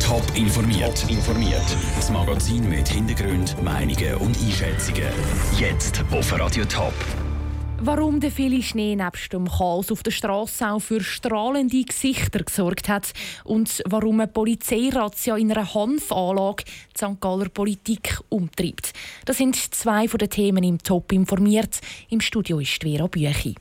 Top informiert. informiert. Das Magazin mit Hintergrund, Meinungen und Einschätzungen. Jetzt auf Radio Top. Warum der viele Schnee nebst dem Chaos auf der Straße auch für strahlende Gesichter gesorgt hat und warum eine Polizeirazzia in einer Hanfanlage die St. Galler Politik umtreibt. Das sind zwei von den Themen im Top informiert. Im Studio ist Vera Büchi.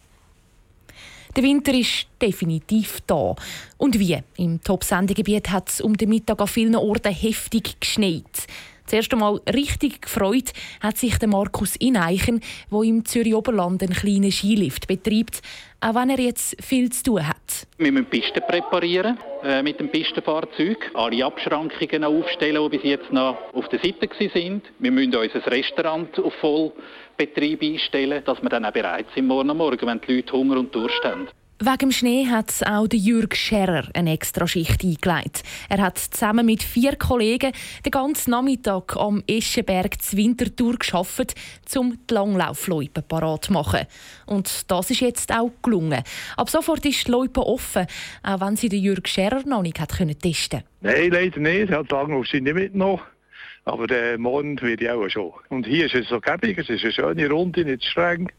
Der Winter ist definitiv da. Und wie? Im Top-Sendegebiet hat es um den Mittag an vielen Orten heftig geschneit. Zuerst einmal richtig gefreut hat sich der Markus Ineichen, der im Zürich Oberland einen kleinen Skilift betreibt, auch wenn er jetzt viel zu tun hat. Wir müssen Pisten präparieren äh, mit dem Pistenfahrzeug, alle Abschrankungen aufstellen, die bis jetzt noch auf der Seite waren. Wir müssen unser Restaurant auf Vollbetrieb einstellen, dass wir dann auch bereit sind morgen Morgen, wenn die Leute Hunger und Durst haben. Wegen dem Schnee hat auch Jürg Scherrer eine extra Schicht eingelegt. Er hat zusammen mit vier Kollegen den ganzen Nachmittag am Eschenberg zur Wintertour geschafft, um die Langlaufloipe parat zu machen. Und das ist jetzt auch gelungen. Ab sofort ist die Loipe offen, auch wenn sie Jürg Scherrer noch nicht hat können testen Nein, leider nicht. Er hat Langlauf nicht mitgenommen. Aber der Morgen wird ja auch schon. Und hier ist es so gäbig, es ist eine schöne Runde, nicht streng.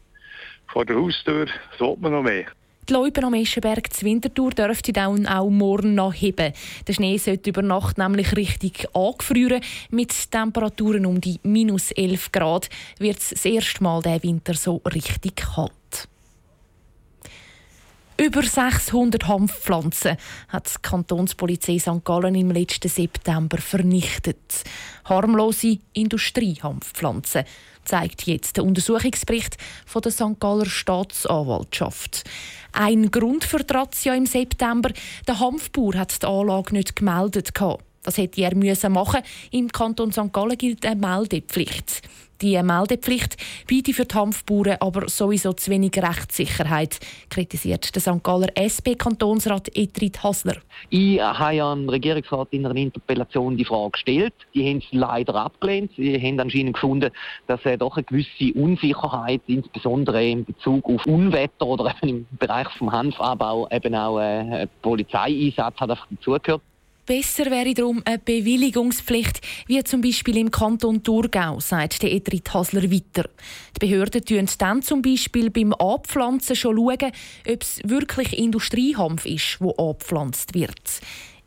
Vor der Haustür sollte man noch mehr. Die Loipe am Eschenberg zur Wintertour dürfte dann auch morgen noch heben. Der Schnee sollte über Nacht nämlich richtig angefrieren. Mit Temperaturen um die minus 11 Grad wird es das erste Mal der Winter so richtig kalt. Über 600 Hanfpflanzen hat die Kantonspolizei St. Gallen im letzten September vernichtet. Harmlose Industriehanfpflanzen, zeigt jetzt der Untersuchungsbericht von der St. Galler Staatsanwaltschaft. Ein Grund für die im September, der Hanfbauer hat die Anlage nicht gemeldet. Das hätte er müssen machen. Im Kanton St. Gallen gilt eine Meldepflicht. Die Meldepflicht bietet für die Hanfbauern aber sowieso zu wenig Rechtssicherheit, kritisiert der St. Galler SP-Kantonsrat Etrit Hasler. Ich habe ja dem Regierungsrat in einer Interpellation die Frage gestellt. Die haben es leider abgelehnt. Sie haben anscheinend gefunden, dass er doch eine gewisse Unsicherheit, insbesondere in Bezug auf Unwetter oder eben im Bereich des Hanfabbau, eben auch äh, Polizeieinsatz hat dazugehört. Besser wäre darum eine Bewilligungspflicht, wie zum Beispiel im Kanton Thurgau, sagt der Edrit Hasler weiter. Die Behörden schauen dann zum Beispiel beim Abpflanzen schon schauen, ob es wirklich Industriehanf ist, wo abgepflanzt wird.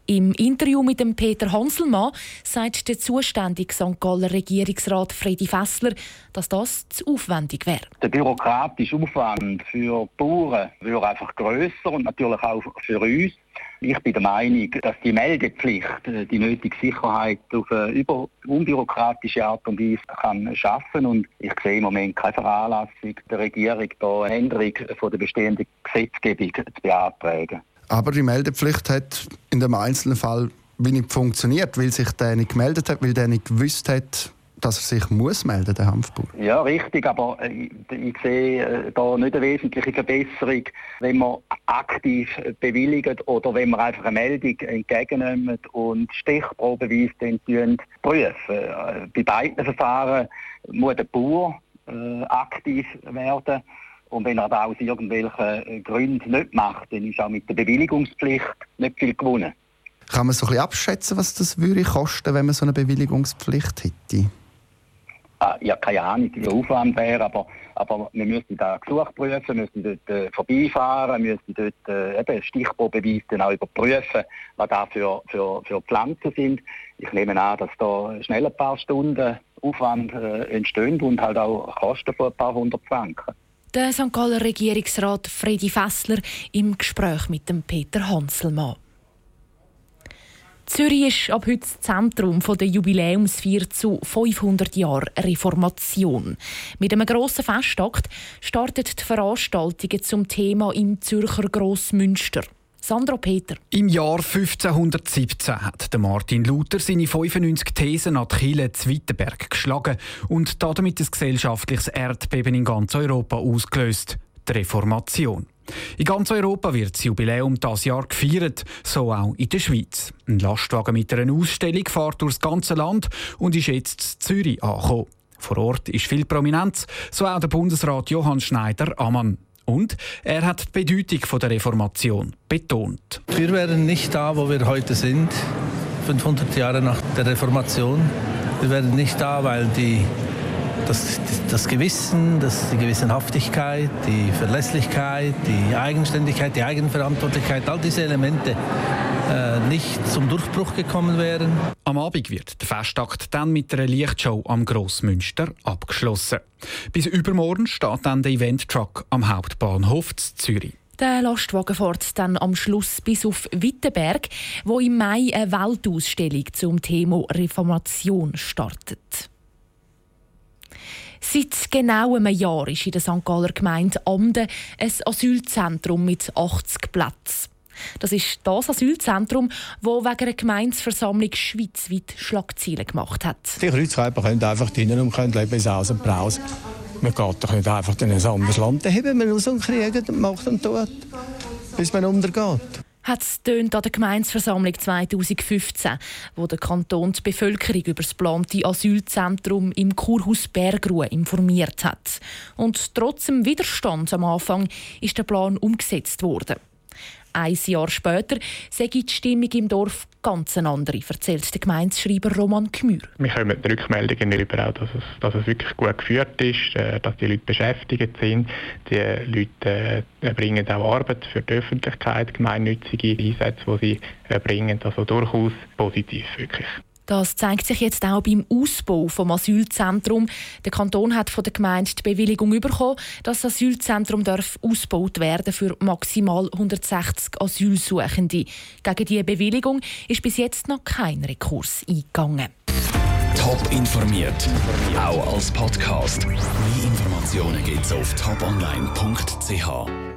Im Interview mit dem Peter Hanselmann sagt der zuständige St. Galler Regierungsrat Freddy Fessler, dass das zu aufwendig wäre. Der bürokratische Aufwand für die Bauern wäre einfach grösser und natürlich auch für uns. Ich bin der Meinung, dass die Meldepflicht äh, die nötige Sicherheit auf eine über unbürokratische Art und Weise kann schaffen und ich sehe im Moment keine Veranlassung der Regierung, da eine Änderung von der bestehenden Gesetzgebung zu beantragen. Aber die Meldepflicht hat in dem einzelnen Fall wie nicht funktioniert, weil sich der nicht gemeldet hat, weil der nicht gewusst hat, dass er sich muss melden, der Hanfbauer. Ja, richtig, aber ich, äh, ich sehe äh, da nicht eine wesentliche Verbesserung, wenn man aktiv bewilligt oder wenn man einfach eine Meldung entgegennimmt und stichprobeweise dann prüfen. Äh, bei beiden Verfahren muss der Bauer äh, aktiv werden. Und wenn er das aus irgendwelchen Gründen nicht macht, dann ist auch mit der Bewilligungspflicht nicht viel gewonnen. Kann man so ein bisschen abschätzen, was das würde kosten, wenn man so eine Bewilligungspflicht hätte? Ah, ja, keine Ahnung, wie der Aufwand wäre, aber, aber wir müssen da Gesuch prüfen, müssen dort äh, vorbeifahren, müssen dort äh, eben Stichprobeweise dann auch überprüfen, was da für, für, für Pflanzen sind. Ich nehme an, dass da schnell ein paar Stunden Aufwand äh, entstehen und halt auch Kosten von ein paar hundert Franken. Der St. Galler Regierungsrat Freddy Fessler im Gespräch mit dem Peter Hanselmann. Zürich ist ab heute das Zentrum der Jubiläumsfeier zu 500 Jahren Reformation. Mit einem grossen Festakt startet die Veranstaltungen zum Thema im Zürcher Grossmünster. Sandro Peter. Im Jahr 1517 hat Martin Luther seine 95 Thesen an die Kirche geschlagen und damit ein gesellschaftliches Erdbeben in ganz Europa ausgelöst. Die Reformation. In ganz Europa wird das Jubiläum das Jahr gefeiert, so auch in der Schweiz. Ein Lastwagen mit einer Ausstellung fährt durchs ganze Land und ist jetzt Zürich angekommen. Vor Ort ist viel Prominenz, so auch der Bundesrat Johann Schneider-Ammann. Und er hat die Bedeutung der Reformation betont. Wir wären nicht da, wo wir heute sind, 500 Jahre nach der Reformation. Wir werden nicht da, weil die das, das Gewissen, das, die Gewissenhaftigkeit, die Verlässlichkeit, die Eigenständigkeit, die Eigenverantwortlichkeit, all diese Elemente äh, nicht zum Durchbruch gekommen wären. Am Abend wird der Festakt dann mit einer Lichtshow am Grossmünster abgeschlossen. Bis übermorgen steht dann der Event-Truck am Hauptbahnhof Zürich. Der Lastwagen fährt dann am Schluss bis auf Wittenberg, wo im Mai eine Weltausstellung zum Thema Reformation startet. Seit genau einem Jahr ist in der St. Galler Gemeinde Amden ein Asylzentrum mit 80 Plätzen. Das ist das Asylzentrum, das wegen einer Gemeinsversammlung schweizweit Schlagzeilen gemacht hat. Die Kreuzkäufer können einfach drinnen und können leben aus und Braus. Man geht doch nicht einfach in ein anderes Land. Dann haben wir aus und kriegt und macht und tut, bis man untergeht hat es an der Gemeinsversammlung 2015, wo der Kanton die Bevölkerung über das geplante Asylzentrum im Kurhaus Bergruhe informiert hat. Und trotz dem Widerstand am Anfang ist der Plan umgesetzt worden. Ein Jahr später sei die Stimmung im Dorf ganz eine andere, erzählt der Gemeindeschreiber Roman Gmür. Wir kommen Rückmeldungen darüber, dass es, dass es wirklich gut geführt ist, äh, dass die Leute beschäftigt sind. Die Leute äh, bringen auch Arbeit für die Öffentlichkeit, gemeinnützige Einsätze, die sie erbringen. Also durchaus positiv wirklich. Das zeigt sich jetzt auch beim Ausbau vom Asylzentrum. Der Kanton hat von der Gemeinde die Bewilligung bekommen, dass das Asylzentrum darf ausgebaut werden für maximal 160 Asylsuchende. Gegen diese Bewilligung ist bis jetzt noch kein Rekurs eingegangen. Top informiert, auch als Podcast. Mehr Informationen gibt's auf toponline.ch.